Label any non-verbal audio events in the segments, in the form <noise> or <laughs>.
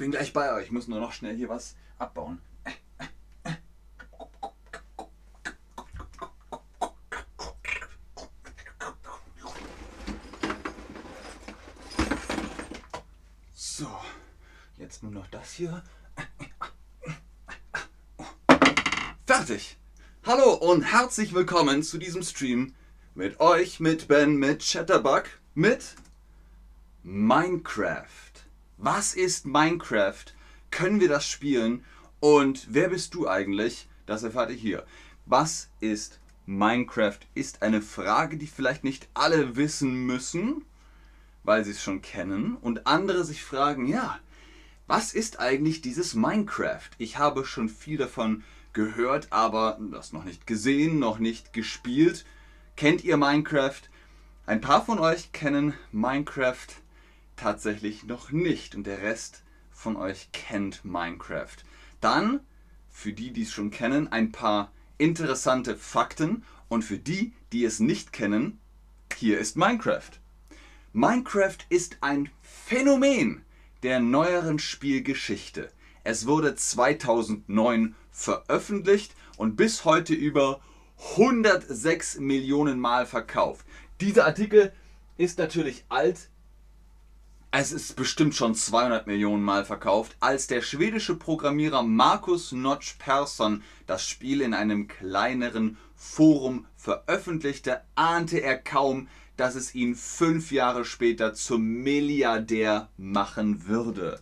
bin gleich bei euch. Ich muss nur noch schnell hier was abbauen. So, jetzt nur noch das hier. Fertig! Hallo und herzlich willkommen zu diesem Stream mit euch, mit Ben, mit Chatterbug, mit Minecraft. Was ist Minecraft? Können wir das spielen? Und wer bist du eigentlich? Das erfahrt ihr hier. Was ist Minecraft? Ist eine Frage, die vielleicht nicht alle wissen müssen, weil sie es schon kennen. Und andere sich fragen, ja, was ist eigentlich dieses Minecraft? Ich habe schon viel davon gehört, aber das noch nicht gesehen, noch nicht gespielt. Kennt ihr Minecraft? Ein paar von euch kennen Minecraft tatsächlich noch nicht und der Rest von euch kennt Minecraft. Dann, für die, die es schon kennen, ein paar interessante Fakten und für die, die es nicht kennen, hier ist Minecraft. Minecraft ist ein Phänomen der neueren Spielgeschichte. Es wurde 2009 veröffentlicht und bis heute über 106 Millionen Mal verkauft. Dieser Artikel ist natürlich alt. Es ist bestimmt schon 200 Millionen Mal verkauft. Als der schwedische Programmierer Markus Notch Persson das Spiel in einem kleineren Forum veröffentlichte, ahnte er kaum, dass es ihn fünf Jahre später zum Milliardär machen würde.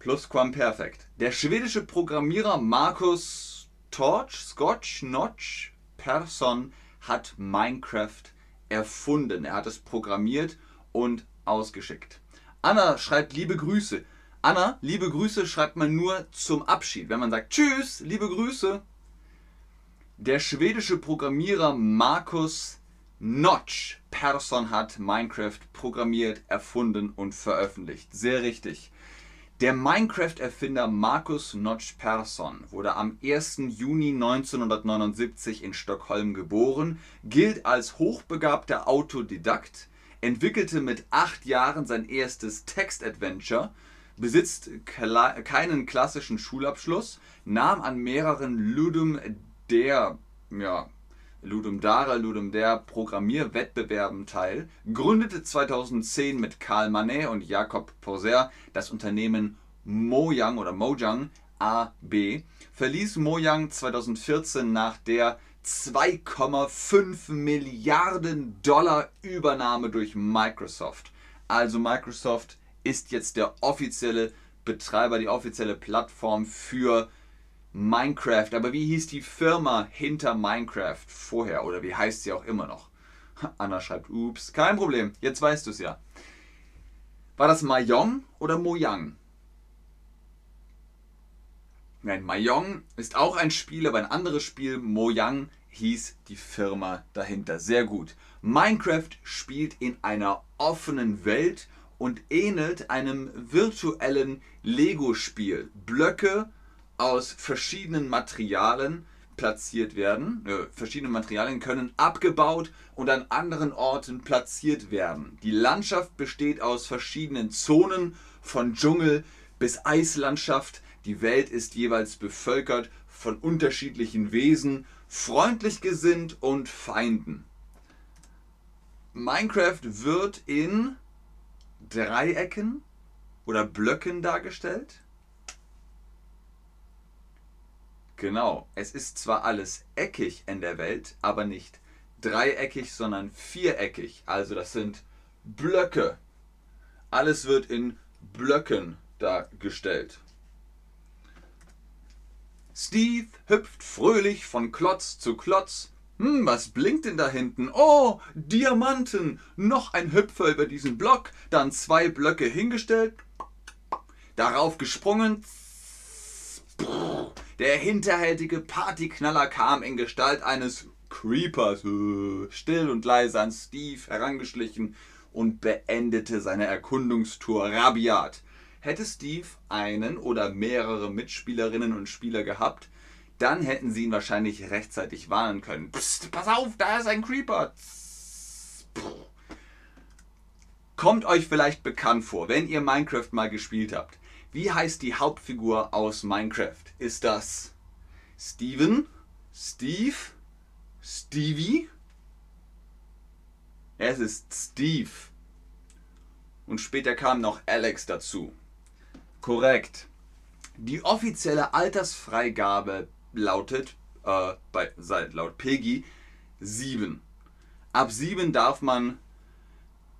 Plusquamperfekt. Der schwedische Programmierer Markus Torch, Scotch, Notch, Persson hat Minecraft erfunden. Er hat es programmiert und ausgeschickt. Anna schreibt liebe Grüße. Anna, liebe Grüße schreibt man nur zum Abschied. Wenn man sagt Tschüss, liebe Grüße. Der schwedische Programmierer Markus Notch Persson hat Minecraft programmiert, erfunden und veröffentlicht. Sehr richtig. Der Minecraft-Erfinder Markus Notch Persson wurde am 1. Juni 1979 in Stockholm geboren, gilt als hochbegabter Autodidakt, entwickelte mit acht Jahren sein erstes Text-Adventure, besitzt keinen klassischen Schulabschluss, nahm an mehreren Ludum der, ja, Ludum Dare, Ludum der Programmierwettbewerben teil, gründete 2010 mit Karl Manet und Jakob Porser das Unternehmen Mojang oder Mojang AB, verließ Mojang 2014 nach der 2,5 Milliarden Dollar Übernahme durch Microsoft. Also Microsoft ist jetzt der offizielle Betreiber, die offizielle Plattform für Minecraft. Aber wie hieß die Firma hinter Minecraft vorher? Oder wie heißt sie auch immer noch? <laughs> Anna schreibt, ups, kein Problem, jetzt weißt du es ja. War das Mayong oder Mojang? Nein, Mayong ist auch ein Spiel, aber ein anderes Spiel. Mojang hieß die Firma dahinter. Sehr gut. Minecraft spielt in einer offenen Welt und ähnelt einem virtuellen Lego-Spiel. Blöcke aus verschiedenen Materialien platziert werden. Äh, verschiedene Materialien können abgebaut und an anderen Orten platziert werden. Die Landschaft besteht aus verschiedenen Zonen, von Dschungel bis Eislandschaft. Die Welt ist jeweils bevölkert von unterschiedlichen Wesen, freundlich gesinnt und Feinden. Minecraft wird in Dreiecken oder Blöcken dargestellt. Genau, es ist zwar alles eckig in der Welt, aber nicht dreieckig, sondern viereckig. Also das sind Blöcke. Alles wird in Blöcken dargestellt. Steve hüpft fröhlich von Klotz zu Klotz. Hm, was blinkt denn da hinten? Oh, Diamanten! Noch ein Hüpfer über diesen Block, dann zwei Blöcke hingestellt, darauf gesprungen, der hinterhältige Partyknaller kam in Gestalt eines Creepers still und leise an Steve herangeschlichen und beendete seine Erkundungstour rabiat. Hätte Steve einen oder mehrere Mitspielerinnen und Spieler gehabt, dann hätten sie ihn wahrscheinlich rechtzeitig warnen können. Psst, pass auf, da ist ein Creeper. kommt euch vielleicht bekannt vor, wenn ihr Minecraft mal gespielt habt. Wie heißt die Hauptfigur aus Minecraft? Ist das Steven? Steve? Stevie? Es ist Steve. Und später kam noch Alex dazu. Korrekt. Die offizielle Altersfreigabe lautet, äh, bei, laut PEGI, 7. Ab 7 darf man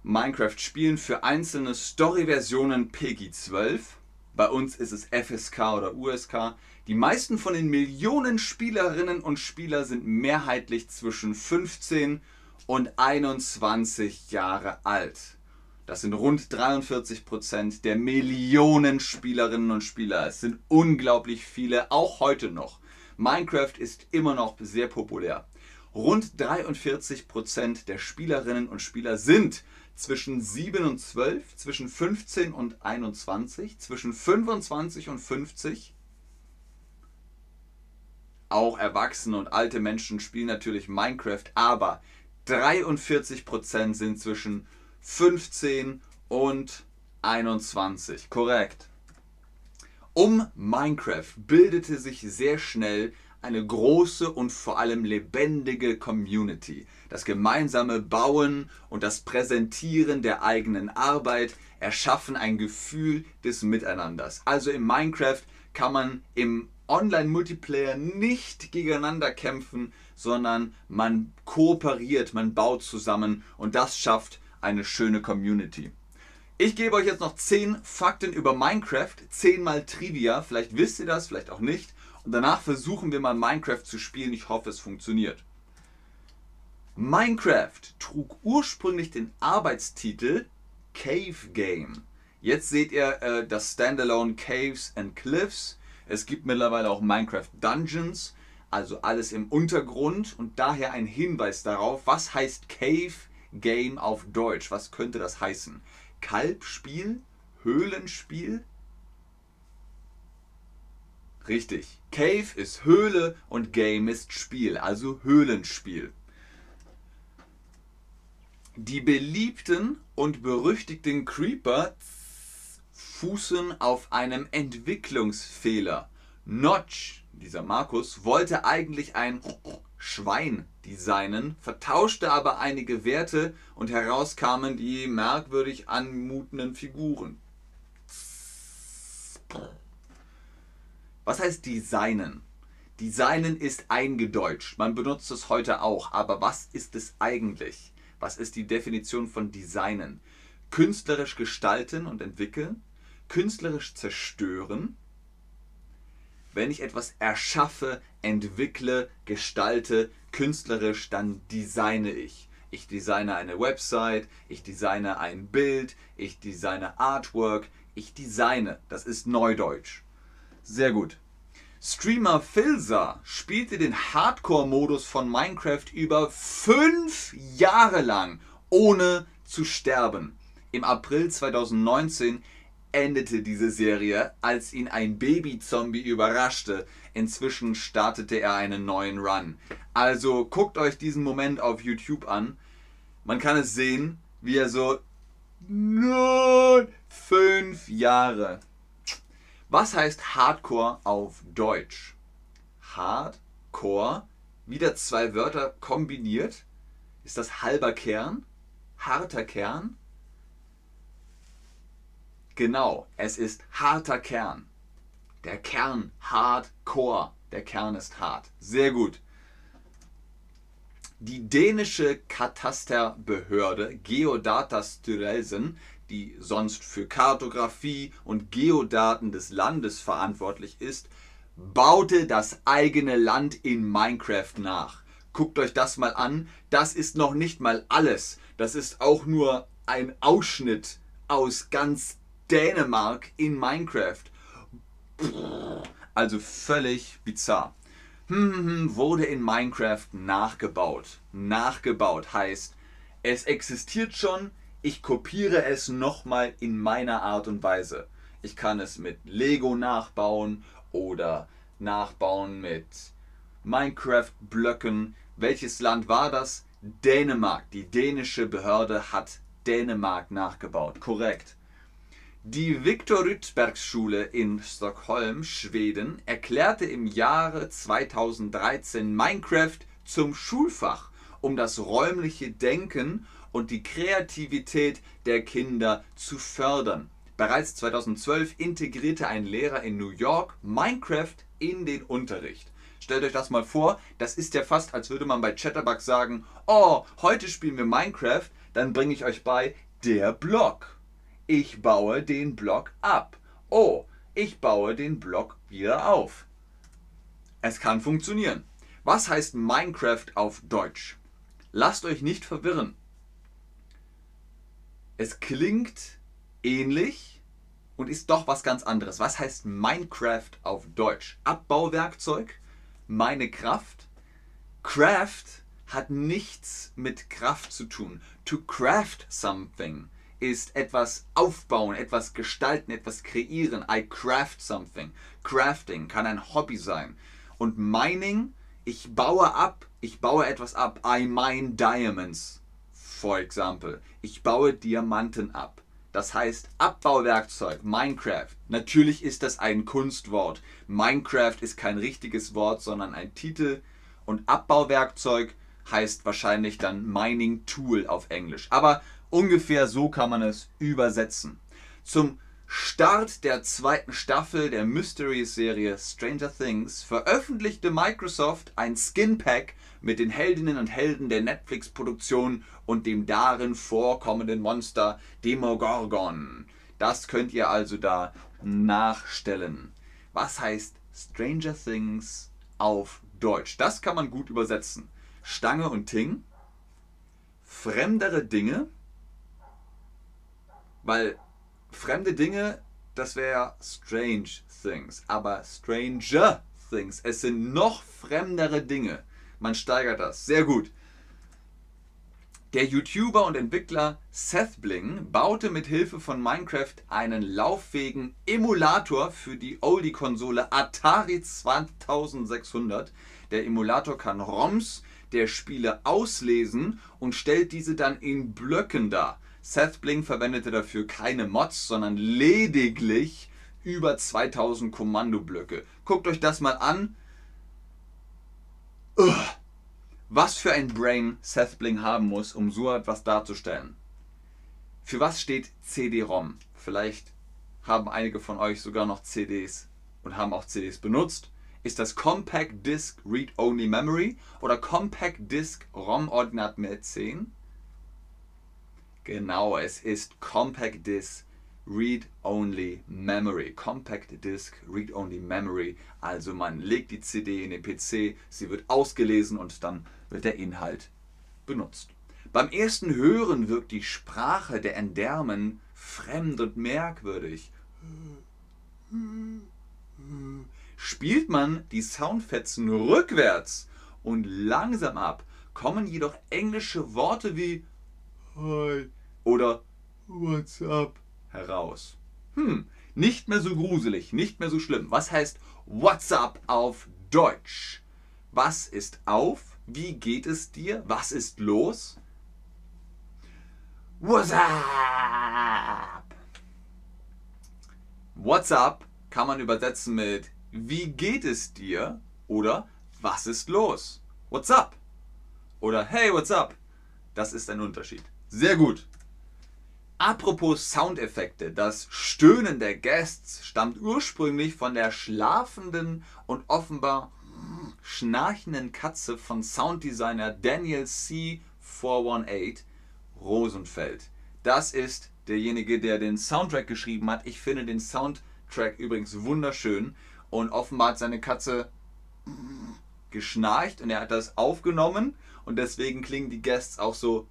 Minecraft spielen für einzelne Story-Versionen PEGI 12. Bei uns ist es FSK oder USK. Die meisten von den Millionen Spielerinnen und Spieler sind mehrheitlich zwischen 15 und 21 Jahre alt. Das sind rund 43 Prozent der Millionen Spielerinnen und Spieler. Es sind unglaublich viele, auch heute noch. Minecraft ist immer noch sehr populär. Rund 43 Prozent der Spielerinnen und Spieler sind zwischen 7 und 12, zwischen 15 und 21, zwischen 25 und 50. Auch Erwachsene und alte Menschen spielen natürlich Minecraft, aber 43% sind zwischen 15 und 21. Korrekt. Um Minecraft bildete sich sehr schnell eine große und vor allem lebendige Community. Das gemeinsame Bauen und das Präsentieren der eigenen Arbeit erschaffen ein Gefühl des Miteinanders. Also in Minecraft kann man im Online-Multiplayer nicht gegeneinander kämpfen, sondern man kooperiert, man baut zusammen und das schafft eine schöne Community. Ich gebe euch jetzt noch 10 Fakten über Minecraft, 10 mal Trivia, vielleicht wisst ihr das, vielleicht auch nicht. Und danach versuchen wir mal Minecraft zu spielen. Ich hoffe, es funktioniert. Minecraft trug ursprünglich den Arbeitstitel Cave Game. Jetzt seht ihr äh, das Standalone Caves and Cliffs. Es gibt mittlerweile auch Minecraft Dungeons, also alles im Untergrund und daher ein Hinweis darauf, was heißt Cave Game auf Deutsch? Was könnte das heißen? Kalbspiel? Höhlenspiel? Richtig. Cave ist Höhle und Game ist Spiel, also Höhlenspiel. Die beliebten und berüchtigten Creeper fußen auf einem Entwicklungsfehler. Notch, dieser Markus, wollte eigentlich ein Schwein designen, vertauschte aber einige Werte und heraus kamen die merkwürdig anmutenden Figuren. Was heißt designen? Designen ist eingedeutscht. Man benutzt es heute auch. Aber was ist es eigentlich? Was ist die Definition von designen? Künstlerisch gestalten und entwickeln, künstlerisch zerstören, wenn ich etwas erschaffe, entwickle, gestalte, künstlerisch, dann designe ich. Ich designe eine Website, ich designe ein Bild, ich designe Artwork, ich designe. Das ist Neudeutsch. Sehr gut. Streamer Filza spielte den Hardcore-Modus von Minecraft über fünf Jahre lang, ohne zu sterben. Im April 2019 endete diese Serie, als ihn ein Baby-Zombie überraschte. Inzwischen startete er einen neuen Run. Also guckt euch diesen Moment auf YouTube an. Man kann es sehen, wie er so neun, fünf Jahre. Was heißt Hardcore auf Deutsch? Hardcore, wieder zwei Wörter kombiniert. Ist das halber Kern? Harter Kern? Genau, es ist harter Kern. Der Kern, Hardcore. Der Kern ist hart. Sehr gut. Die dänische Katasterbehörde Geodatastyrelsen, die sonst für Kartografie und Geodaten des Landes verantwortlich ist, baute das eigene Land in Minecraft nach. Guckt euch das mal an. Das ist noch nicht mal alles. Das ist auch nur ein Ausschnitt aus ganz Dänemark in Minecraft. Also völlig bizarr. Hm, hm, hm, wurde in Minecraft nachgebaut. Nachgebaut heißt, es existiert schon, ich kopiere es nochmal in meiner Art und Weise. Ich kann es mit Lego nachbauen oder nachbauen mit Minecraft-Blöcken. Welches Land war das? Dänemark. Die dänische Behörde hat Dänemark nachgebaut. Korrekt. Die Viktor Rydbergs Schule in Stockholm, Schweden, erklärte im Jahre 2013 Minecraft zum Schulfach, um das räumliche Denken und die Kreativität der Kinder zu fördern. Bereits 2012 integrierte ein Lehrer in New York Minecraft in den Unterricht. Stellt euch das mal vor, das ist ja fast, als würde man bei Chatterbug sagen, oh, heute spielen wir Minecraft, dann bringe ich euch bei der Block. Ich baue den Block ab. Oh, ich baue den Block wieder auf. Es kann funktionieren. Was heißt Minecraft auf Deutsch? Lasst euch nicht verwirren. Es klingt ähnlich und ist doch was ganz anderes. Was heißt Minecraft auf Deutsch? Abbauwerkzeug? Meine Kraft? Craft hat nichts mit Kraft zu tun. To craft something ist etwas aufbauen, etwas gestalten, etwas kreieren. I craft something. Crafting kann ein Hobby sein. Und Mining, ich baue ab, ich baue etwas ab. I mine diamonds, for example. Ich baue Diamanten ab. Das heißt Abbauwerkzeug, Minecraft. Natürlich ist das ein Kunstwort. Minecraft ist kein richtiges Wort, sondern ein Titel. Und Abbauwerkzeug heißt wahrscheinlich dann Mining Tool auf Englisch. Aber Ungefähr so kann man es übersetzen. Zum Start der zweiten Staffel der Mystery-Serie Stranger Things veröffentlichte Microsoft ein Skin-Pack mit den Heldinnen und Helden der Netflix-Produktion und dem darin vorkommenden Monster Demogorgon. Das könnt ihr also da nachstellen. Was heißt Stranger Things auf Deutsch? Das kann man gut übersetzen. Stange und Ting, fremdere Dinge, weil fremde Dinge, das wäre strange things. Aber stranger things, es sind noch fremdere Dinge. Man steigert das. Sehr gut. Der YouTuber und Entwickler Seth Bling baute mit Hilfe von Minecraft einen lauffähigen Emulator für die Oldie-Konsole Atari 2600. Der Emulator kann ROMs der Spiele auslesen und stellt diese dann in Blöcken dar. Seth Bling verwendete dafür keine Mods, sondern lediglich über 2000 Kommandoblöcke. Guckt euch das mal an. Ugh. Was für ein Brain Seth Bling haben muss, um so etwas darzustellen. Für was steht CD-ROM? Vielleicht haben einige von euch sogar noch CDs und haben auch CDs benutzt. Ist das Compact Disc Read Only Memory oder Compact Disc ROM Ordinat mehr 10? Genau, es ist Compact Disc Read Only Memory. Compact Disc Read Only Memory. Also man legt die CD in den PC, sie wird ausgelesen und dann wird der Inhalt benutzt. Beim ersten Hören wirkt die Sprache der Endermen fremd und merkwürdig. Spielt man die Soundfetzen rückwärts und langsam ab, kommen jedoch englische Worte wie Hi oder What's up heraus. Hm, nicht mehr so gruselig, nicht mehr so schlimm. Was heißt What's up auf Deutsch? Was ist auf? Wie geht es dir? Was ist los? What's up? What's up kann man übersetzen mit Wie geht es dir? oder Was ist los? What's up? Oder Hey, what's up? Das ist ein Unterschied. Sehr gut. Apropos Soundeffekte, das Stöhnen der Guests stammt ursprünglich von der schlafenden und offenbar schnarchenden Katze von Sounddesigner Daniel C. 418 Rosenfeld. Das ist derjenige, der den Soundtrack geschrieben hat. Ich finde den Soundtrack übrigens wunderschön und offenbar hat seine Katze geschnarcht und er hat das aufgenommen und deswegen klingen die Guests auch so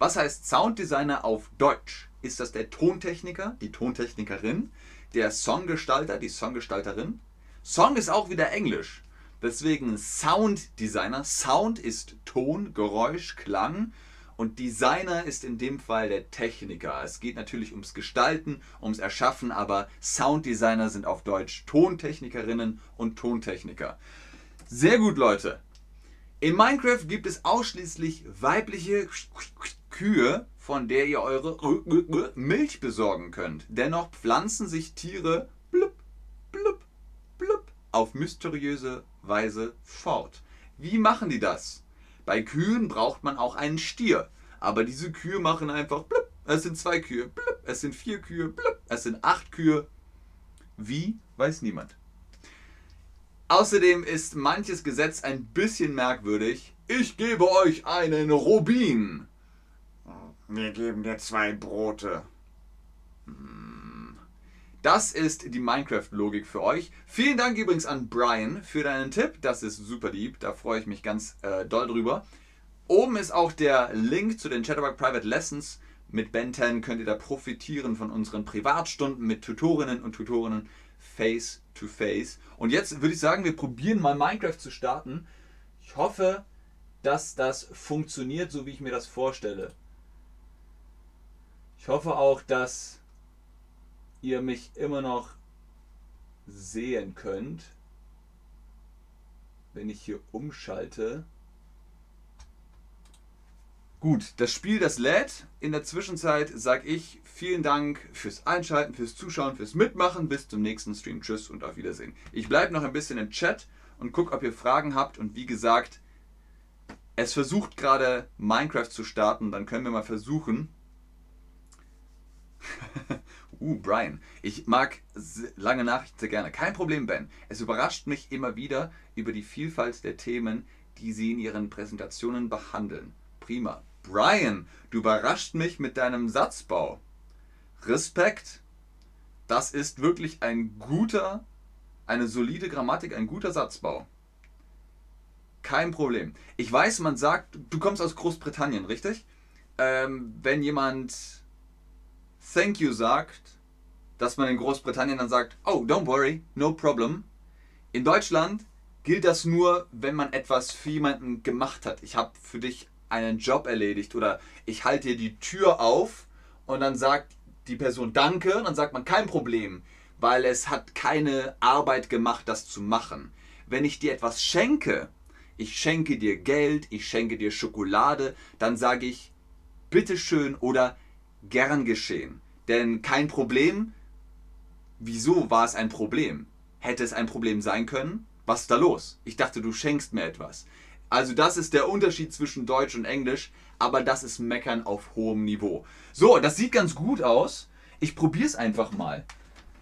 was heißt Sounddesigner auf Deutsch? Ist das der Tontechniker, die Tontechnikerin, der Songgestalter, die Songgestalterin? Song ist auch wieder Englisch. Deswegen Sounddesigner. Sound ist Ton, Geräusch, Klang. Und Designer ist in dem Fall der Techniker. Es geht natürlich ums Gestalten, ums Erschaffen, aber Sounddesigner sind auf Deutsch Tontechnikerinnen und Tontechniker. Sehr gut, Leute. In Minecraft gibt es ausschließlich weibliche Kühe, von der ihr eure Milch besorgen könnt. Dennoch pflanzen sich Tiere blub, blub, blub, auf mysteriöse Weise fort. Wie machen die das? Bei Kühen braucht man auch einen Stier. Aber diese Kühe machen einfach blub. Es sind zwei Kühe, blub. Es sind vier Kühe, blub. Es sind acht Kühe. Wie, weiß niemand. Außerdem ist manches Gesetz ein bisschen merkwürdig. Ich gebe euch einen Rubin. Wir geben dir zwei Brote. Hm. Das ist die Minecraft-Logik für euch. Vielen Dank übrigens an Brian für deinen Tipp. Das ist super lieb. Da freue ich mich ganz äh, doll drüber. Oben ist auch der Link zu den Chatterbug Private Lessons. Mit Ben 10 könnt ihr da profitieren von unseren Privatstunden mit Tutorinnen und Tutorinnen face to face. Und jetzt würde ich sagen, wir probieren mal Minecraft zu starten. Ich hoffe, dass das funktioniert, so wie ich mir das vorstelle. Ich hoffe auch, dass ihr mich immer noch sehen könnt, wenn ich hier umschalte. Gut, das Spiel, das lädt. In der Zwischenzeit sage ich vielen Dank fürs Einschalten, fürs Zuschauen, fürs Mitmachen. Bis zum nächsten Stream. Tschüss und auf Wiedersehen. Ich bleibe noch ein bisschen im Chat und gucke, ob ihr Fragen habt. Und wie gesagt, es versucht gerade Minecraft zu starten. Dann können wir mal versuchen. <laughs> uh, Brian. Ich mag lange Nachrichten sehr gerne. Kein Problem, Ben. Es überrascht mich immer wieder über die Vielfalt der Themen, die Sie in Ihren Präsentationen behandeln. Prima. Brian, du überrascht mich mit deinem Satzbau. Respekt. Das ist wirklich ein guter, eine solide Grammatik, ein guter Satzbau. Kein Problem. Ich weiß, man sagt, du kommst aus Großbritannien, richtig? Ähm, wenn jemand Thank you sagt, dass man in Großbritannien dann sagt, oh, don't worry, no problem. In Deutschland gilt das nur, wenn man etwas für jemanden gemacht hat. Ich habe für dich einen Job erledigt oder ich halte dir die Tür auf und dann sagt die Person Danke und dann sagt man kein Problem, weil es hat keine Arbeit gemacht, das zu machen. Wenn ich dir etwas schenke, ich schenke dir Geld, ich schenke dir Schokolade, dann sage ich bitteschön oder gern geschehen. Denn kein Problem, wieso war es ein Problem? Hätte es ein Problem sein können? Was ist da los? Ich dachte, du schenkst mir etwas. Also das ist der Unterschied zwischen Deutsch und Englisch, aber das ist Meckern auf hohem Niveau. So, das sieht ganz gut aus. Ich probiere es einfach mal.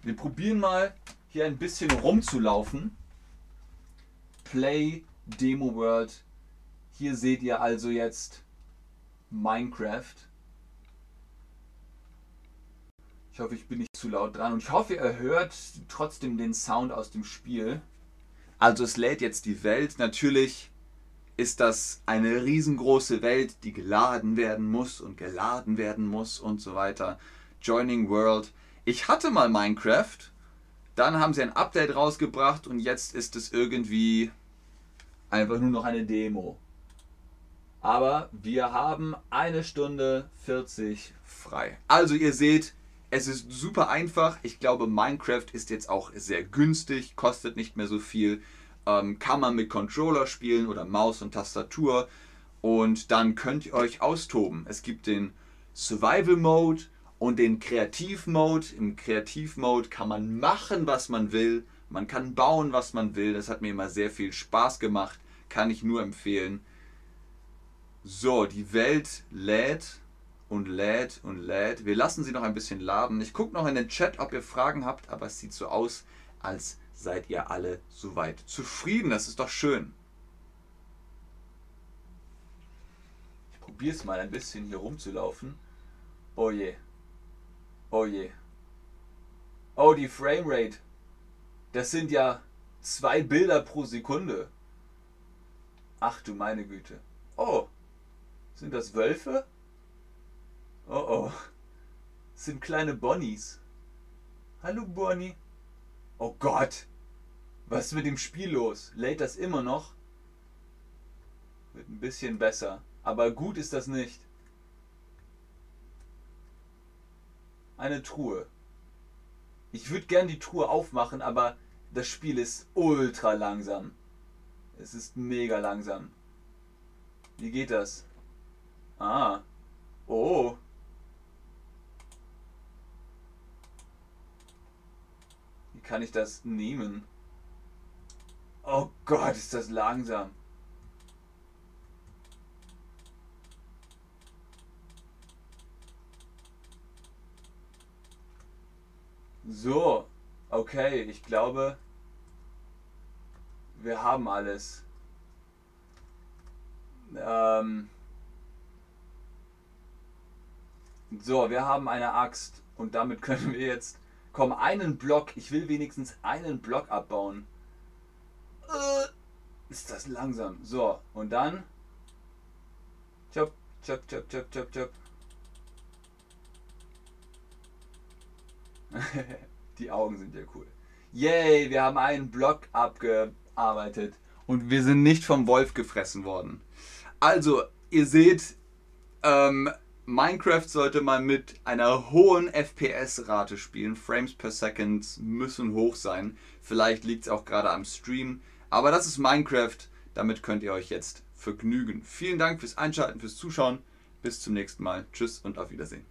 Wir probieren mal hier ein bisschen rumzulaufen. Play Demo World. Hier seht ihr also jetzt Minecraft. Ich hoffe, ich bin nicht zu laut dran und ich hoffe, ihr hört trotzdem den Sound aus dem Spiel. Also es lädt jetzt die Welt. Natürlich ist das eine riesengroße Welt, die geladen werden muss und geladen werden muss und so weiter. Joining World. Ich hatte mal Minecraft, dann haben sie ein Update rausgebracht und jetzt ist es irgendwie einfach nur noch eine Demo. Aber wir haben eine Stunde 40 frei. Also ihr seht, es ist super einfach. Ich glaube, Minecraft ist jetzt auch sehr günstig, kostet nicht mehr so viel ähm, kann man mit Controller spielen oder Maus und Tastatur und dann könnt ihr euch austoben. Es gibt den Survival Mode und den Kreativ Mode. Im Kreativ Mode kann man machen, was man will. Man kann bauen, was man will. Das hat mir immer sehr viel Spaß gemacht. Kann ich nur empfehlen. So, die Welt lädt und lädt und lädt. Wir lassen sie noch ein bisschen laden. Ich gucke noch in den Chat, ob ihr Fragen habt, aber es sieht so aus, als seid ihr alle soweit zufrieden. Das ist doch schön. Ich probiere es mal ein bisschen hier rumzulaufen. Oh je. Oh je. Oh, die Framerate. Das sind ja zwei Bilder pro Sekunde. Ach du meine Güte. Oh. Sind das Wölfe? Oh oh. Das sind kleine Bonnies. Hallo Bonnie. Oh Gott. Was ist mit dem Spiel los? Lädt das immer noch? Wird ein bisschen besser. Aber gut ist das nicht. Eine Truhe. Ich würde gern die Truhe aufmachen, aber das Spiel ist ultra langsam. Es ist mega langsam. Wie geht das? Ah. Oh. Kann ich das nehmen? Oh Gott, ist das langsam. So, okay, ich glaube, wir haben alles. Ähm so, wir haben eine Axt und damit <laughs> können wir jetzt. Komm, einen Block. Ich will wenigstens einen Block abbauen. Äh, ist das langsam. So, und dann. Chop, chop, chop, chop, chop, chop. <laughs> Die Augen sind ja cool. Yay, wir haben einen Block abgearbeitet. Und wir sind nicht vom Wolf gefressen worden. Also, ihr seht, ähm, Minecraft sollte man mit einer hohen FPS-Rate spielen. Frames per Second müssen hoch sein. Vielleicht liegt es auch gerade am Stream. Aber das ist Minecraft. Damit könnt ihr euch jetzt vergnügen. Vielen Dank fürs Einschalten, fürs Zuschauen. Bis zum nächsten Mal. Tschüss und auf Wiedersehen.